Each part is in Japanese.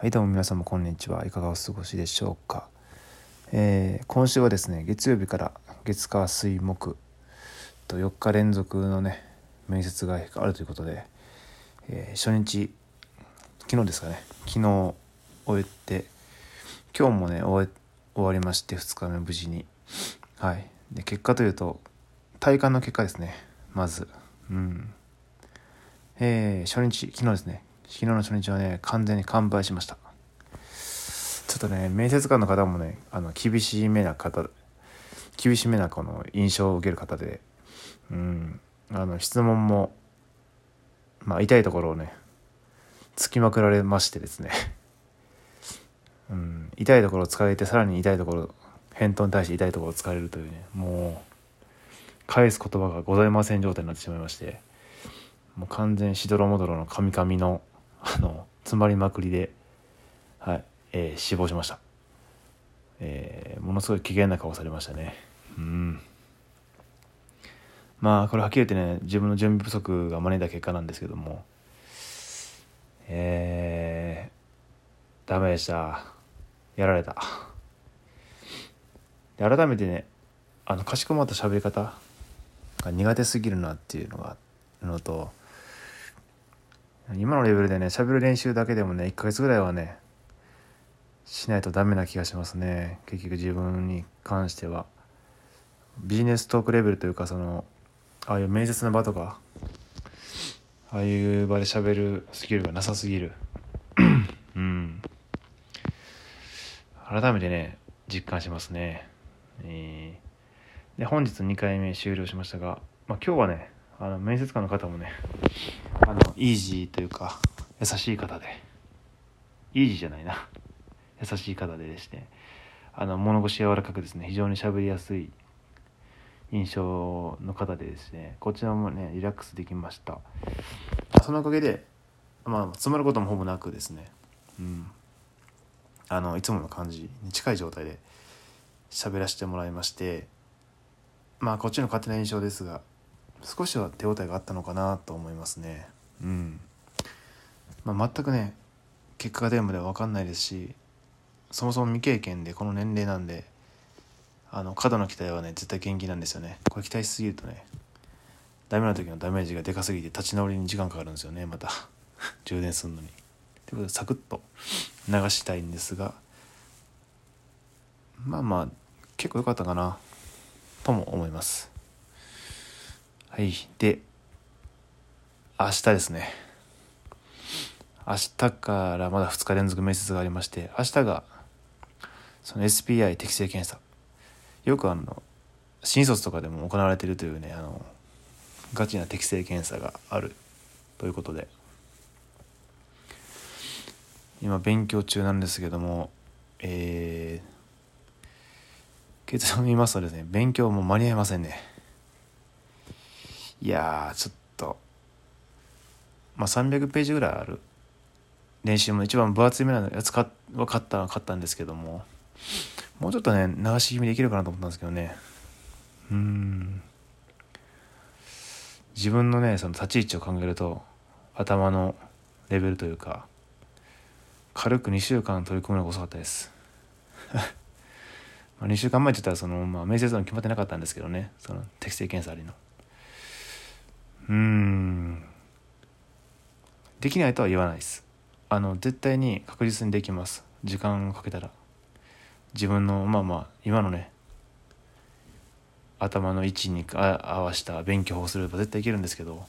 はいどうも皆様こんにちは。いかがお過ごしでしょうか、えー、今週はですね月曜日から月火水木と4日連続のね面接があるということで、えー、初日昨日ですかね。昨日終えて今日もね終わりまして2日目無事に。はい。で結果というと体感の結果ですねまず。うん。えー、初日昨日ですね。昨日の初日はね完全に完売しました。ちょっとね面接官の方もねあの厳しめな方厳しめなこの印象を受ける方でうんあの質問もまあ痛いところをねつきまくられましてですね。うん、痛いところを使えてさらに痛いところ返答に対して痛いところを使われるというねもう返す言葉がございません状態になってしまいましてもう完全しどろもどろのカミカミのあの詰まりまくりで、はいえー、死亡しました、えー、ものすごい危険な顔されましたね。うん。まあこれはっきり言ってね自分の準備不足が招いた結果なんですけども。えー、ダメでした。やられた。で改めてねあのかしこまった喋り方が苦手すぎるなっていうのがあのと今のレベルでね喋る練習だけでもね1ヶ月ぐらいはねしないとダメな気がしますね。結局自分に関しては。ビジネストークレベルというかそのああいう面接の場とかああいう場で喋るスキルがなさすぎる。うん。改めてね実感しますね。えー、で本日2回目終了しましたが、まあ、今日はねあの面接官の方もねあのイージーというか優しい方で。イージーじゃないな。優しい方でですねあの物腰柔らかくですね非常に喋りやすい印象の方でですねこちらもねリラックスできました。そのおかげでまあ詰まることもほぼなくですねうん。あのいつもの感じに近い状態で喋らせてもらいましてまあこっちの勝手な印象ですが少しは手応えがあったのかなと思いますね。うん。まあ、全くね、結果が出るまでは分かんないですし、そもそも未経験でこの年齢なんで、あの、過度の期待はね、絶対元気なんですよね。これ期待しすぎるとね、ダメな時のダメージがでかすぎて立ち直りに時間かかるんですよね、また。充電するのに。ということで、サクッと流したいんですが、まあまあ、結構良かったかな、とも思います。はい。で、明日ですね。明日からまだ2日連続面接がありまして、明日が、その SPI 適正検査。よくあの、新卒とかでも行われているというね、あの、ガチな適正検査があるということで、今勉強中なんですけども、えー、結論を見ますとですね、勉強も間に合いませんね。いやちょっと。まあ300ページぐらいある。練習も一番分厚い目のやつかは買ったは買ったんですけども。もうちょっとね流し気味できるかなと思ったんですけどね。うん。自分のねその立ち位置を考えると頭のレベルというか軽く2週間取り組むのが遅かったです。まあ2週間前って言ったらその、まあ、面接の決まってなかったんですけどね。その適正検査ありの。うん。できないとは言わないです。あの絶対に確実にできます。時間をかけたら。自分のまあまあ今のね頭の位置に合わせた勉強をすれば絶対いけるんですけど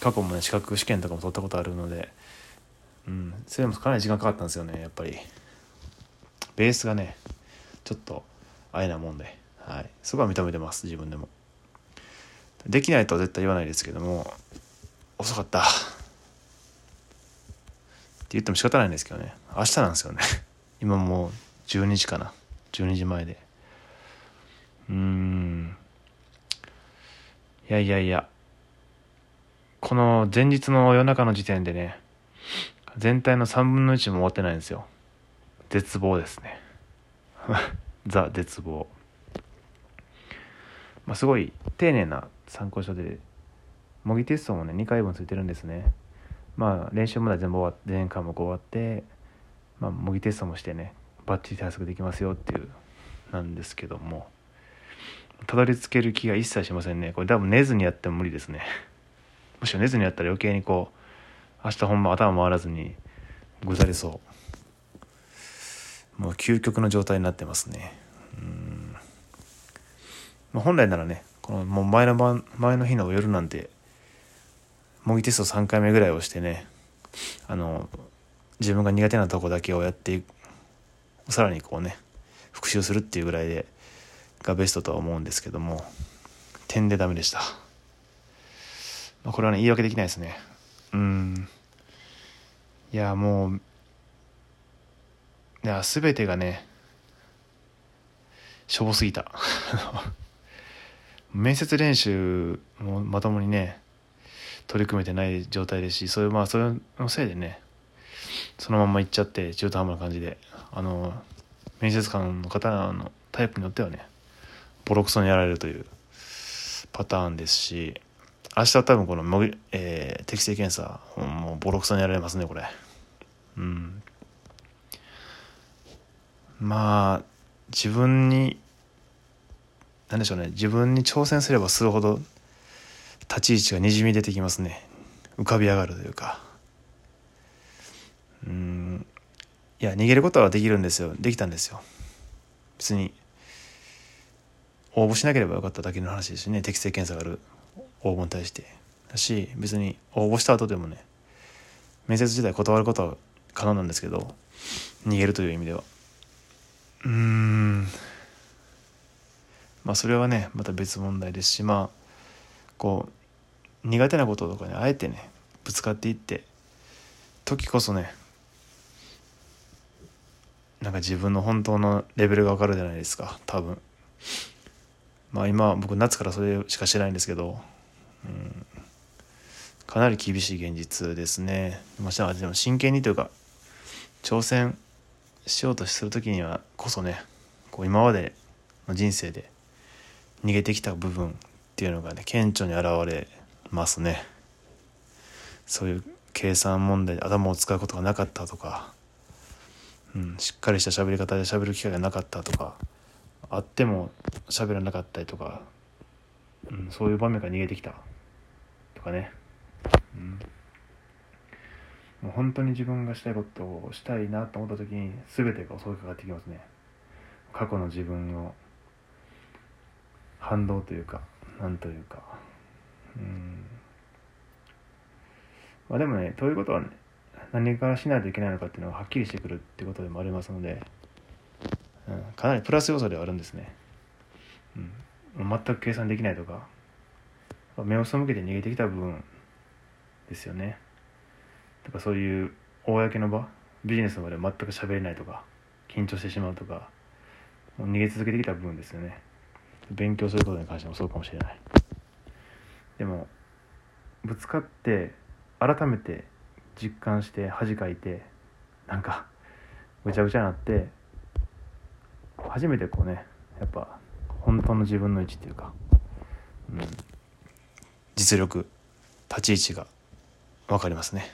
過去もね資格試験とかも取ったことあるのでうん。それもかなり時間かかったんですよねやっぱり。ベースがねちょっとあえなもんで。はい。そこは認めてます自分でも。できないとは絶対言わないですけども遅かった。って言っても仕方ないんですけどね。明日なんですよね。今もう12時かな。12時前で。うん。いやいやいや。この前日の夜中の時点でね全体の3分の1も終わってないんですよ。絶望ですね。ザ絶望。まあすごい丁寧な参考書で模擬テストもね2回分ついてるんですね。まあ練習まで全部終わって全科目終わってまあ、模擬テストもしてねバッチリ対策できますよっていうなんですけども。たどり着ける気が一切しませんね。これ多分寝ずにやっても無理ですね。むしろ寝ずにやったら余計にこう明日ほんま頭回らずにぐざりそう。もう究極の状態になってますね。うん。まあ、本来ならねこのもう前の晩前の日の夜なんて模擬テスト3回目ぐらいをしてねあの自分が苦手なとこだけをやってさらにこうね復習するっていうぐらいでがベストとは思うんですけども点でダメでした、まあ、これはね言い訳できないですね。うん。いやもういや全てがねしょぼすぎた。面接練習もまともにね取り組めてない状態ですしそういうまあそれのせいでねそのまま行っちゃって中途半端な感じであの面接官の方のタイプによってはねボロクソにやられるというパターンですし明日は多分この、えー、適正検査もうボロクソにやられますねこれ。うん。まあ自分に何でしょうね。自分に挑戦すればするほど立ち位置がにじみ出てきますね。浮かび上がるというか。うん。いや逃げることはできるんですよ。できたんですよ。別に応募しなければよかっただけの話ですしね。適正検査がある応募に対して。だし別に応募した後でもね面接自体断ることは可能なんですけど逃げるという意味では。うーん。まあそれはねまた別問題ですしまあこう苦手なこととかにあえてねぶつかっていって時こそねなんか自分の本当のレベルが分かるじゃないですか多分。まあ今僕夏からそれしかしてないんですけど、うん、かなり厳しい現実ですね。まあでも真剣にというか挑戦しようとする時にはこそねこう今までの人生で逃げてきた部分っていうのがね顕著に現れますね。そういう計算問題で頭を使うことがなかったとか、うん、しっかりした喋り方で喋る機会がなかったとかあっても喋らなかったりとか、うん、そういう場面から逃げてきたとかね、うん、もう本当に自分がしたいことをしたいなと思った時に全てが襲いかかってきますね。過去の自分を反動というかなんというか。うん。まあでもねということはね何からしないといけないのかっていうのがはっきりしてくるってことでもありますので、うん、かなりプラス要素ではあるんですね、うん、全く計算できないとか目を背けて逃げてきた部分ですよね。とかそういう公の場ビジネスの場で全く喋れないとか緊張してしまうとか逃げ続けてきた部分ですよね。勉強することに関してもそうかもしれない。でもぶつかって改めて実感して恥かいてなんかぐちゃぐちゃになって初めてこうねやっぱ本当の自分の位置っていうか、うん、実力立ち位置が分かりますね。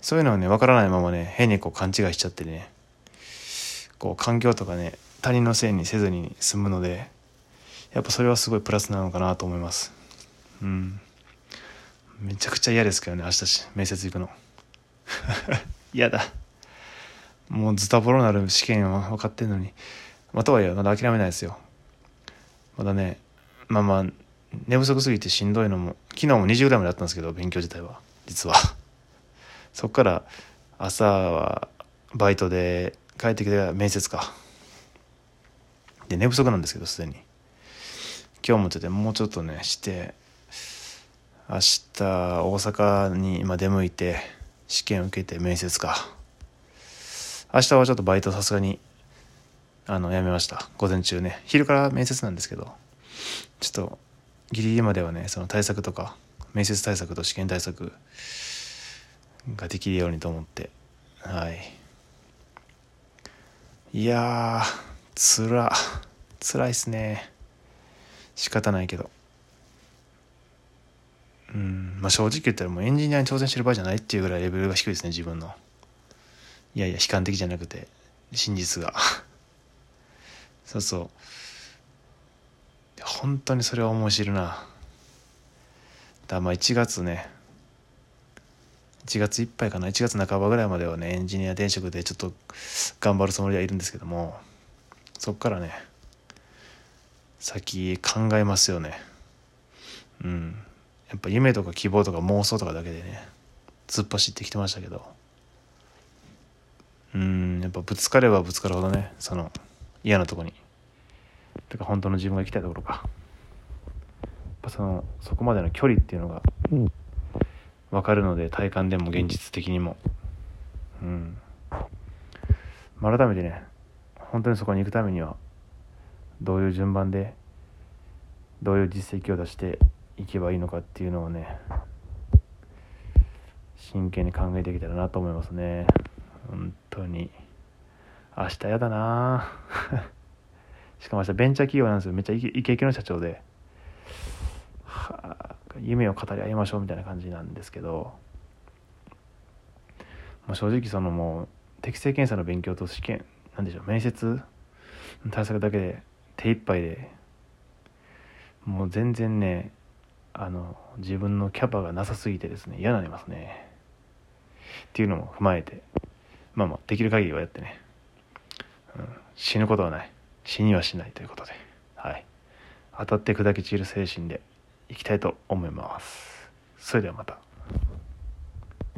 そういうのはね分からないままね変にこう勘違いしちゃってねこう環境とかね他人のせいにせずに済むのでやっぱそれはすごいプラスなのかなと思います。うん。めちゃくちゃ嫌ですけどね明日面接行くの。嫌だ。もうズタボロなる試験は分かってんのに。まあとはいえまだ諦めないですよ。まだねまあまあ寝不足すぎてしんどいのも昨日も2時ぐらいまでやったんですけど勉強自体は。実は。そっから朝はバイトで帰ってきて面接か。で寝不足なんですけどすでに。今日もちょっともうちょっとねして明日大阪に今出向いて試験受けて面接か。明日はちょっとバイトさすがにあのやめました。午前中ね。昼から面接なんですけどちょっとギリギリまではねその対策とか面接対策と試験対策ができるようにと思って。はい。いやーつらいっすね。仕方ないけど。うんまあ正直言ったらもうエンジニアに挑戦してる場合じゃないっていうぐらいレベルが低いですね自分の。いやいや悲観的じゃなくて真実が。そうそう。本当にそれは面白いな。だまあ1月ね1月いっぱいかな1月半ばぐらいまではねエンジニア転職でちょっと頑張るつもりはいるんですけども。そっからね先考えますよね。うん。やっぱ夢とか希望とか妄想とかだけでね突っ走ってきてましたけど。うん。やっぱぶつかればぶつかるほどねその嫌なとこに。てか本当の自分が行きたいところか。やっぱそのそこまでの距離っていうのが分かるので体感でも現実的にも。うん。改めてね本当にそこに行くためにはどういう順番でどういう実績を出していけばいいのかっていうのをね真剣に考えていけたらなと思いますね。本当に。明日やだな。しかも明日ベンチャー企業なんですよ。めっちゃイケイケの社長で、は、夢を語り合いましょうみたいな感じなんですけど、まあ、正直そのもう適正検査の勉強と試験なんでしょう面接対策だけで手一杯でもう全然ねあの自分のキャパがなさすぎてですね嫌になりますね。っていうのも踏まえてまあまあできる限りはやってね、うん、死ぬことはない。死にはしないということで。はい。当たって砕け散る精神でいきたいと思います。それではまた。